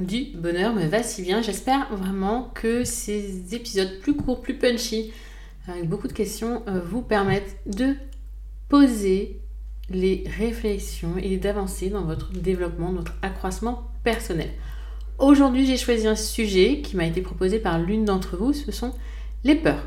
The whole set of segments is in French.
du bonheur me va si bien. J'espère vraiment que ces épisodes plus courts, plus punchy, avec beaucoup de questions, euh, vous permettent de poser les réflexions et d'avancer dans votre développement, notre accroissement personnel. Aujourd'hui, j'ai choisi un sujet qui m'a été proposé par l'une d'entre vous, ce sont les peurs.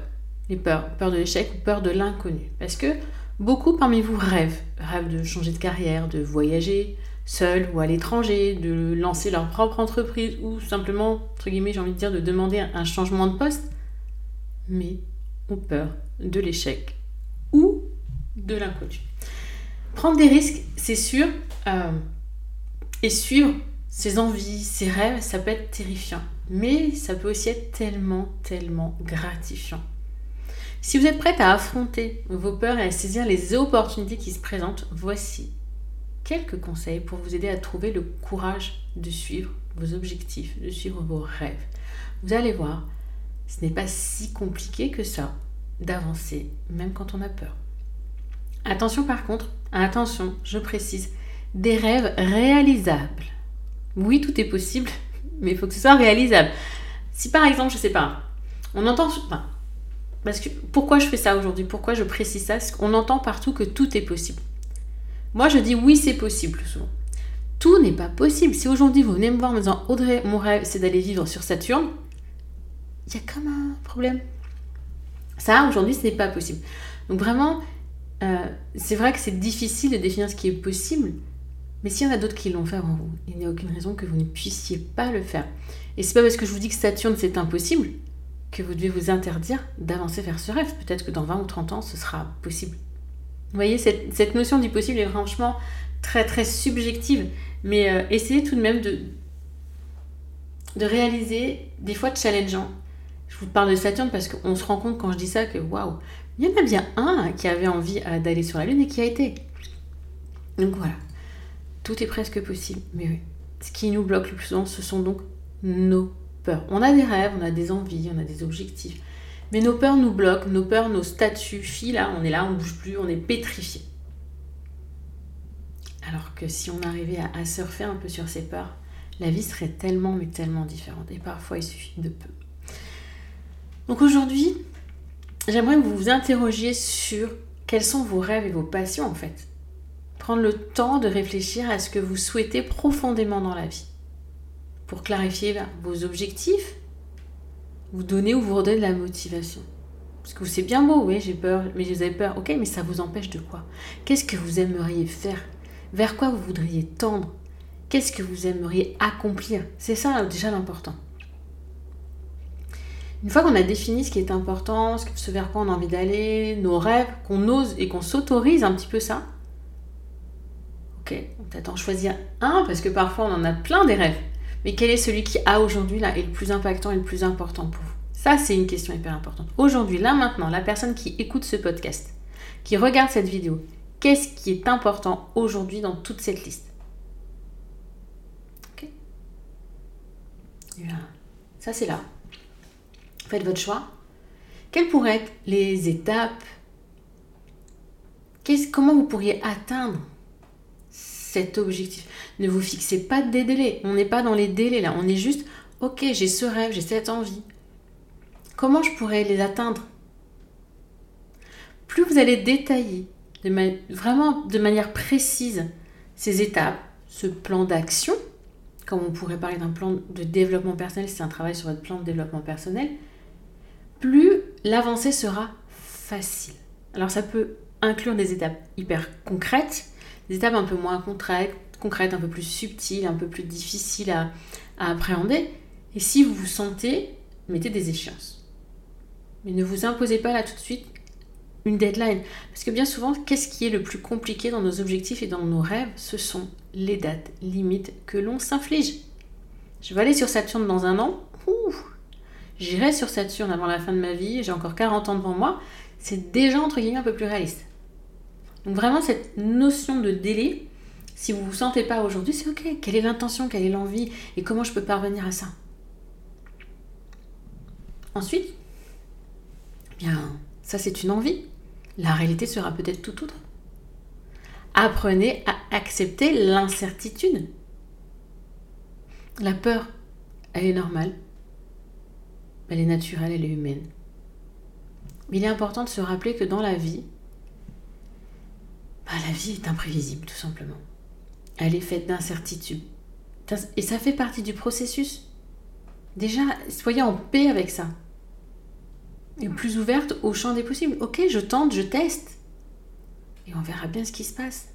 Les peurs, peur de l'échec ou peur de l'inconnu. Parce que beaucoup parmi vous rêvent, rêvent de changer de carrière, de voyager seul ou à l'étranger, de lancer leur propre entreprise ou simplement, entre guillemets, j'ai envie de dire, de demander un changement de poste, mais ont peur de l'échec ou de l'inconnu. Prendre des risques, c'est sûr, euh, et suivre ses envies, ses rêves, ça peut être terrifiant. Mais ça peut aussi être tellement, tellement gratifiant. Si vous êtes prête à affronter vos peurs et à saisir les opportunités qui se présentent, voici quelques conseils pour vous aider à trouver le courage de suivre vos objectifs, de suivre vos rêves. Vous allez voir, ce n'est pas si compliqué que ça d'avancer, même quand on a peur. Attention par contre, attention, je précise, des rêves réalisables. Oui, tout est possible, mais il faut que ce soit réalisable. Si par exemple, je sais pas, on entend... parce que pourquoi je fais ça aujourd'hui? Pourquoi je précise ça? Parce qu'on entend partout que tout est possible. Moi, je dis oui, c'est possible souvent. Tout n'est pas possible. Si aujourd'hui vous venez me voir en me disant Audrey, mon rêve, c'est d'aller vivre sur Saturne, il y a comme un problème. Ça, aujourd'hui, ce n'est pas possible. Donc vraiment, euh, c'est vrai que c'est difficile de définir ce qui est possible, mais s'il y en a d'autres qui l'ont fait avant vous, il n'y a aucune raison que vous ne puissiez pas le faire. Et c'est pas parce que je vous dis que Saturne c'est impossible que vous devez vous interdire d'avancer vers ce rêve. Peut-être que dans 20 ou 30 ans, ce sera possible. Vous voyez, cette, notion du possible est franchement très très subjective, mais euh, essayez tout de même de, de réaliser des fois challengeant. Je vous parle de Saturne parce qu'on se rend compte quand je dis ça que waouh, il y en a bien un qui avait envie euh, d'aller sur la Lune et qui a été. Donc voilà, tout est presque possible. Mais oui, ce qui nous bloque le plus souvent, ce sont donc nos peurs. On a des rêves, on a des envies, on a des objectifs. Mais nos peurs nous bloquent, nos peurs, nos statuts filent là, on est là, on ne bouge plus, on est pétrifié. Alors que si on arrivait à, à, surfer un peu sur ces peurs, la vie serait tellement mais tellement différente. Et parfois il suffit de peu. Donc aujourd'hui, j'aimerais que vous vous interrogiez sur quels sont vos rêves et vos passions en fait. Prendre le temps de réfléchir à ce que vous souhaitez profondément dans la vie. Pour clarifier vos objectifs, vous donner ou vous redonner de la motivation. Parce que c'est bien beau, oui, j'ai peur, mais vous avez peur. Ok, mais ça vous empêche de quoi? Qu'est-ce que vous aimeriez faire? Vers quoi vous voudriez tendre? Qu'est-ce que vous aimeriez accomplir? C'est ça déjà l'important. Une fois qu'on a défini ce qui est important, ce vers quoi on a envie d'aller, nos rêves, qu'on ose et qu'on s'autorise un petit peu ça, ok, on en choisir un parce que parfois on en a plein des rêves. Mais quel est celui qui a aujourd'hui là est le plus impactant et le plus important pour vous? Ça, c'est une question hyper importante. Aujourd'hui, là maintenant, la personne qui écoute ce podcast, qui regarde cette vidéo, qu'est-ce qui est important aujourd'hui dans toute cette liste? Ok Ça, c'est là. Faites votre choix. Quelles pourraient être les étapes? Comment vous pourriez atteindre objectif. Ne vous fixez pas des délais. On n'est pas dans les délais là. On est juste, ok, j'ai ce rêve, j'ai cette envie. Comment je pourrais les atteindre? Plus vous allez détailler vraiment de manière précise ces étapes, ce plan d'action, comme on pourrait parler d'un plan de développement personnel, c'est un travail sur votre plan de développement personnel, plus l'avancée sera facile. Alors ça peut inclure des étapes hyper concrètes, des étapes un peu moins concrètes, un peu plus subtiles, un peu plus difficiles à, à appréhender. Et si vous vous sentez, mettez des échéances. Mais ne vous imposez pas là tout de suite une deadline. Parce que bien souvent, qu'est-ce qui est le plus compliqué dans nos objectifs et dans nos rêves Ce sont les dates limites que l'on s'inflige. Je vais aller sur Saturne dans un an. J'irai sur Saturne avant la fin de ma vie. J'ai encore 40 ans devant moi. C'est déjà, entre guillemets, un peu plus réaliste. Donc vraiment, cette notion de délai, si vous ne vous sentez pas aujourd'hui, c'est OK. Quelle est l'intention Quelle est l'envie Et comment je peux parvenir à ça? Ensuite, bien, ça c'est une envie la réalité sera peut-être tout autre. Apprenez à accepter l'incertitude. La peur, elle est normale. Elle est naturelle, elle est humaine. Mais il est important de se rappeler que dans la vie, bah, la vie est imprévisible, tout simplement. Elle est faite d'incertitudes. Et ça fait partie du processus. Déjà, soyez en paix avec ça et plus ouverte au champ des possibles. Ok, je tente, je teste. Et on verra bien ce qui se passe.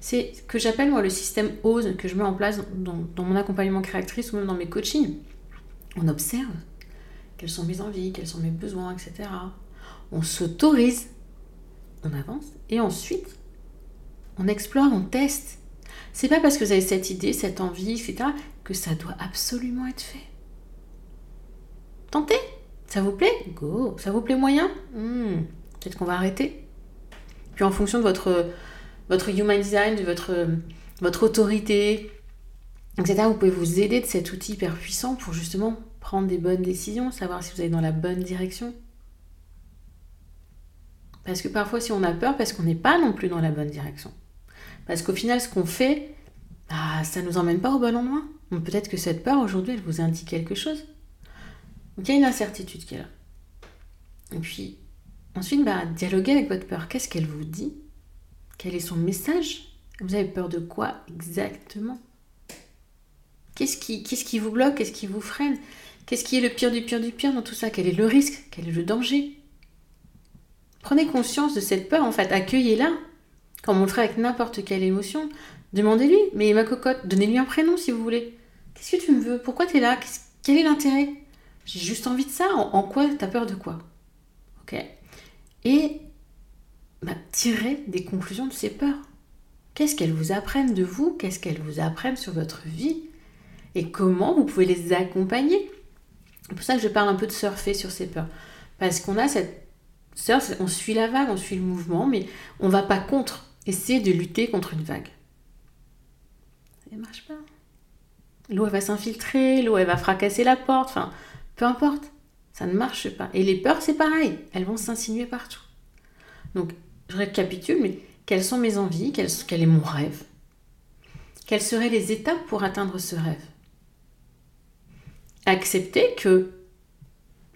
C'est ce que j'appelle moi le système OSE que je mets en place dans, dans, mon accompagnement créatrice ou même dans mes coachings. On observe quelles sont mes envies, quels sont mes besoins, etc. On s'autorise, on avance et ensuite on explore, on teste. C'est pas parce que vous avez cette idée, cette envie, etc. que ça doit absolument être fait. Tentez ça vous plaît? Go. Ça vous plaît moyen? Hmm. Peut-être qu'on va arrêter. Puis en fonction de votre, votre human design, de votre, votre autorité, etc., vous pouvez vous aider de cet outil hyper puissant pour justement prendre des bonnes décisions, savoir si vous allez dans la bonne direction. Parce que parfois, si on a peur, parce qu'on n'est pas non plus dans la bonne direction. Parce qu'au final, ce qu'on fait, bah, ça ne nous emmène pas au bon endroit. Peut-être que cette peur, aujourd'hui, elle vous indique quelque chose. Donc il y a une incertitude qui est là. Et puis, ensuite, bah, dialoguer avec votre peur. Qu'est-ce qu'elle vous dit? Quel est son message? Vous avez peur de quoi exactement? Qu'est-ce qui, qu'est-ce qui vous bloque? Qu'est-ce qui vous freine? Qu'est-ce qui est le pire du pire du pire dans tout ça? Quel est le risque? Quel est le danger? Prenez conscience de cette peur, en fait, accueillez-la, comme on le ferait avec n'importe quelle émotion. Demandez-lui, mais ma cocotte, donnez-lui un prénom si vous voulez. Qu'est-ce que tu me veux? Pourquoi tu es là Quel est l'intérêt? J'ai juste envie de ça. En, quoi quoi T'as peur de quoi? Ok Et bah, tirez des conclusions de ces peurs. Qu'est-ce qu'elles vous apprennent de vous? Qu'est-ce qu'elles vous apprennent sur votre vie? Et comment vous pouvez les accompagner? C'est pour ça que je parle un peu de surfer sur ces peurs. Parce qu'on a cette on suit la vague, on suit le mouvement, mais on va pas contre. Essayer de lutter contre une vague. Ça ne marche pas. L'eau, elle va s'infiltrer, l'eau, elle va fracasser la porte. Enfin, peu importe, ça ne marche pas. Et les peurs, c'est pareil, elles vont s'insinuer partout. Donc, je récapitule, mais quelles sont mes envies? Quel, quel est mon rêve? Quelles seraient les étapes pour atteindre ce rêve? Accepter que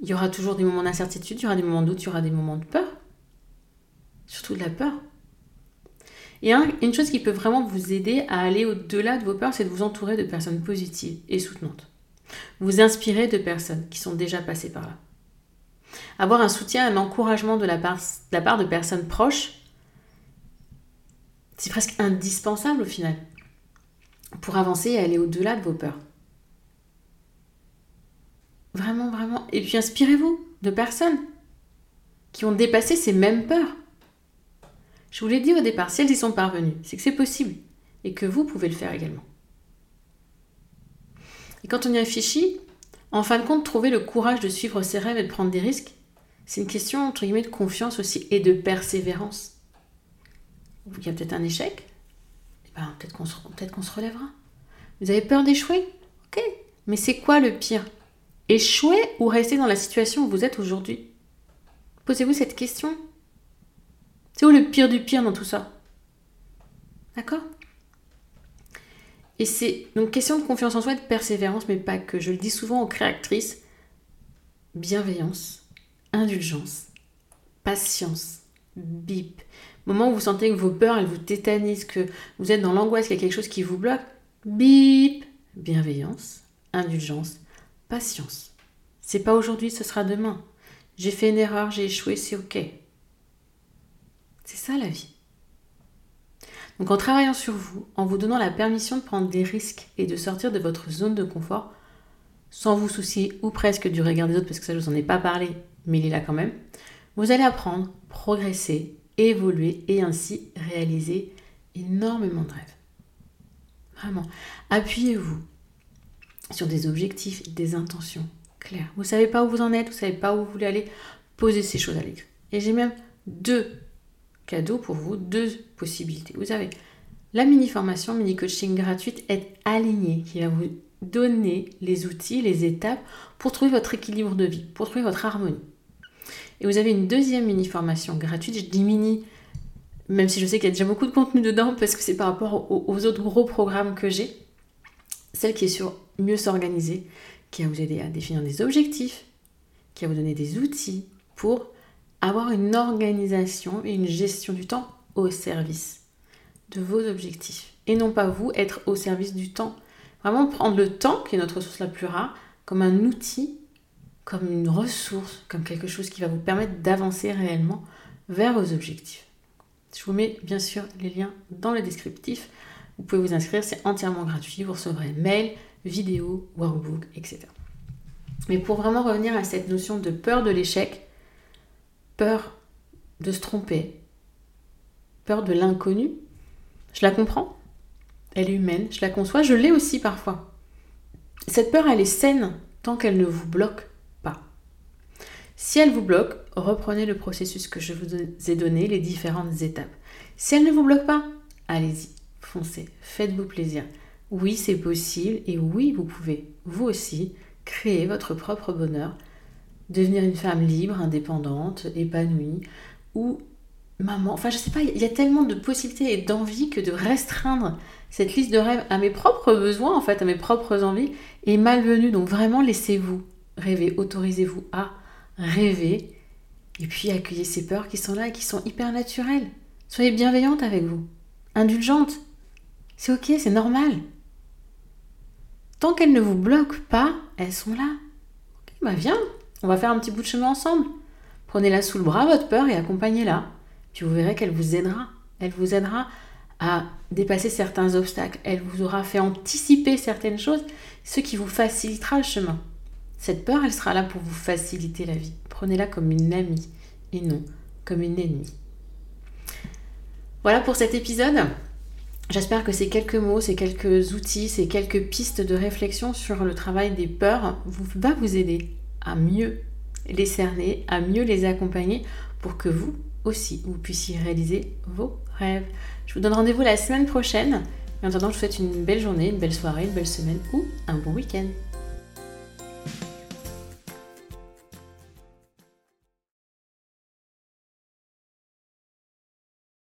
il y aura toujours des moments d'incertitude, il y aura des moments de doute, il y aura des moments de peur. Surtout de la peur. Et une chose qui peut vraiment vous aider à aller au-delà de vos peurs, c'est de vous entourer de personnes positives et soutenantes. Vous inspirez de personnes qui sont déjà passées par là. Avoir un soutien, un encouragement de, la part de personnes proches, c'est presque indispensable au final pour avancer et aller au-delà de vos peurs. Vraiment, vraiment. Et puis inspirez-vous de personnes qui ont dépassé ces mêmes peurs. Je vous l'ai dit au départ, si elles y sont parvenues, c'est que c'est possible et que vous pouvez le faire également. Et quand on y réfléchit, en fin de compte, trouver le courage de suivre ses rêves et de prendre des risques, c'est une question entre guillemets de confiance aussi et de persévérance. Il y a peut-être un échec, eh ben, peut-être qu'on se relèvera. Vous avez peur d'échouer? Ok, mais c'est quoi le pire? Échouer ou rester dans la situation où vous êtes aujourd'hui? Posez-vous cette question. C'est où le pire du pire dans tout ça? D'accord? Et c'est donc question de confiance en soi de persévérance, mais pas que. Je le dis souvent aux créatrices bienveillance, indulgence, patience, bip. Moment où vous sentez que vos peurs, elles vous tétanisent, que vous êtes dans l'angoisse, qu'il y a quelque chose qui vous bloque, bip. Bienveillance, indulgence, patience. C'est pas aujourd'hui, ce sera demain. J'ai fait une erreur, j'ai échoué, c'est ok. C'est ça la vie. Donc en travaillant sur vous, en vous donnant la permission de prendre des risques et de sortir de votre zone de confort, sans vous soucier ou presque du regard des autres, parce que ça je vous en ai pas parlé, mais il est là quand même, vous allez apprendre, progresser, évoluer et ainsi réaliser énormément de rêves. Vraiment. Appuyez-vous sur des objectifs, des intentions claires. Vous ne savez pas où vous en êtes, vous ne savez pas où vous voulez aller, posez ces choses à l'écrit. Et j'ai même deux cadeaux pour vous, deux possibilités. Vous avez la mini-formation, mini-coaching gratuite est alignée, qui va vous donner les outils, les étapes pour trouver votre équilibre de vie, pour trouver votre harmonie. Et vous avez une deuxième mini-formation gratuite, je dis mini, même si je sais qu'il y a déjà beaucoup de contenu dedans, parce que c'est par rapport aux, autres gros programmes que j'ai, celle qui est sur mieux s'organiser, qui va vous aider à définir des objectifs, qui va vous donner des outils pour avoir une organisation et une gestion du temps au service de vos objectifs. Et non pas vous être au service du temps. Vraiment prendre le temps, qui est notre ressource la plus rare, comme un outil, comme une ressource, comme quelque chose qui va vous permettre d'avancer réellement vers vos objectifs. Je vous mets bien sûr les liens dans le descriptif. Vous pouvez vous inscrire, c'est entièrement gratuit. Vous recevrez mail, vidéo, workbook, etc. Mais pour vraiment revenir à cette notion de peur de l'échec, peur de se tromper, peur de l'inconnu, je la comprends. Elle est humaine, je la conçois, je l'ai aussi parfois. Cette peur, elle est saine tant qu'elle ne vous bloque pas. Si elle vous bloque, reprenez le processus que je vous ai donné, les différentes étapes. Si elle ne vous bloque pas, allez-y, foncez, faites-vous plaisir. Oui, c'est possible et oui, vous pouvez, vous aussi, créer votre propre bonheur, devenir une femme libre, indépendante, épanouie, ou maman. Enfin, je sais pas, il y a tellement de possibilités et d'envie que de restreindre cette liste de rêves à mes propres besoins, en fait, à mes propres envies, est malvenue. Donc vraiment, laissez-vous rêver, autorisez-vous à rêver, et puis accueillez ces peurs qui sont là et qui sont hyper naturelles. Soyez bienveillante avec vous, indulgente. C'est ok, c'est normal. Tant qu'elles ne vous bloquent pas, elles sont là. Bah viens, on va faire un petit bout de chemin ensemble. Prenez-la sous le bras, votre peur, et accompagnez-la. Puis vous verrez qu'elle vous aidera. Elle vous aidera à dépasser certains obstacles. Elle vous aura fait anticiper certaines choses, ce qui vous facilitera le chemin. Cette peur, elle sera là pour vous faciliter la vie. Prenez-la comme une amie et non comme une ennemie. Voilà pour cet épisode. J'espère que ces quelques mots, ces quelques outils, ces quelques pistes de réflexion sur le travail des peurs vous, va vous aider à mieux les cerner, à mieux les accompagner pour que vous aussi, vous puissiez réaliser vos rêves. Je vous donne rendez-vous la semaine prochaine. En attendant, je vous souhaite une belle journée, une belle soirée, une belle semaine ou un bon week-end.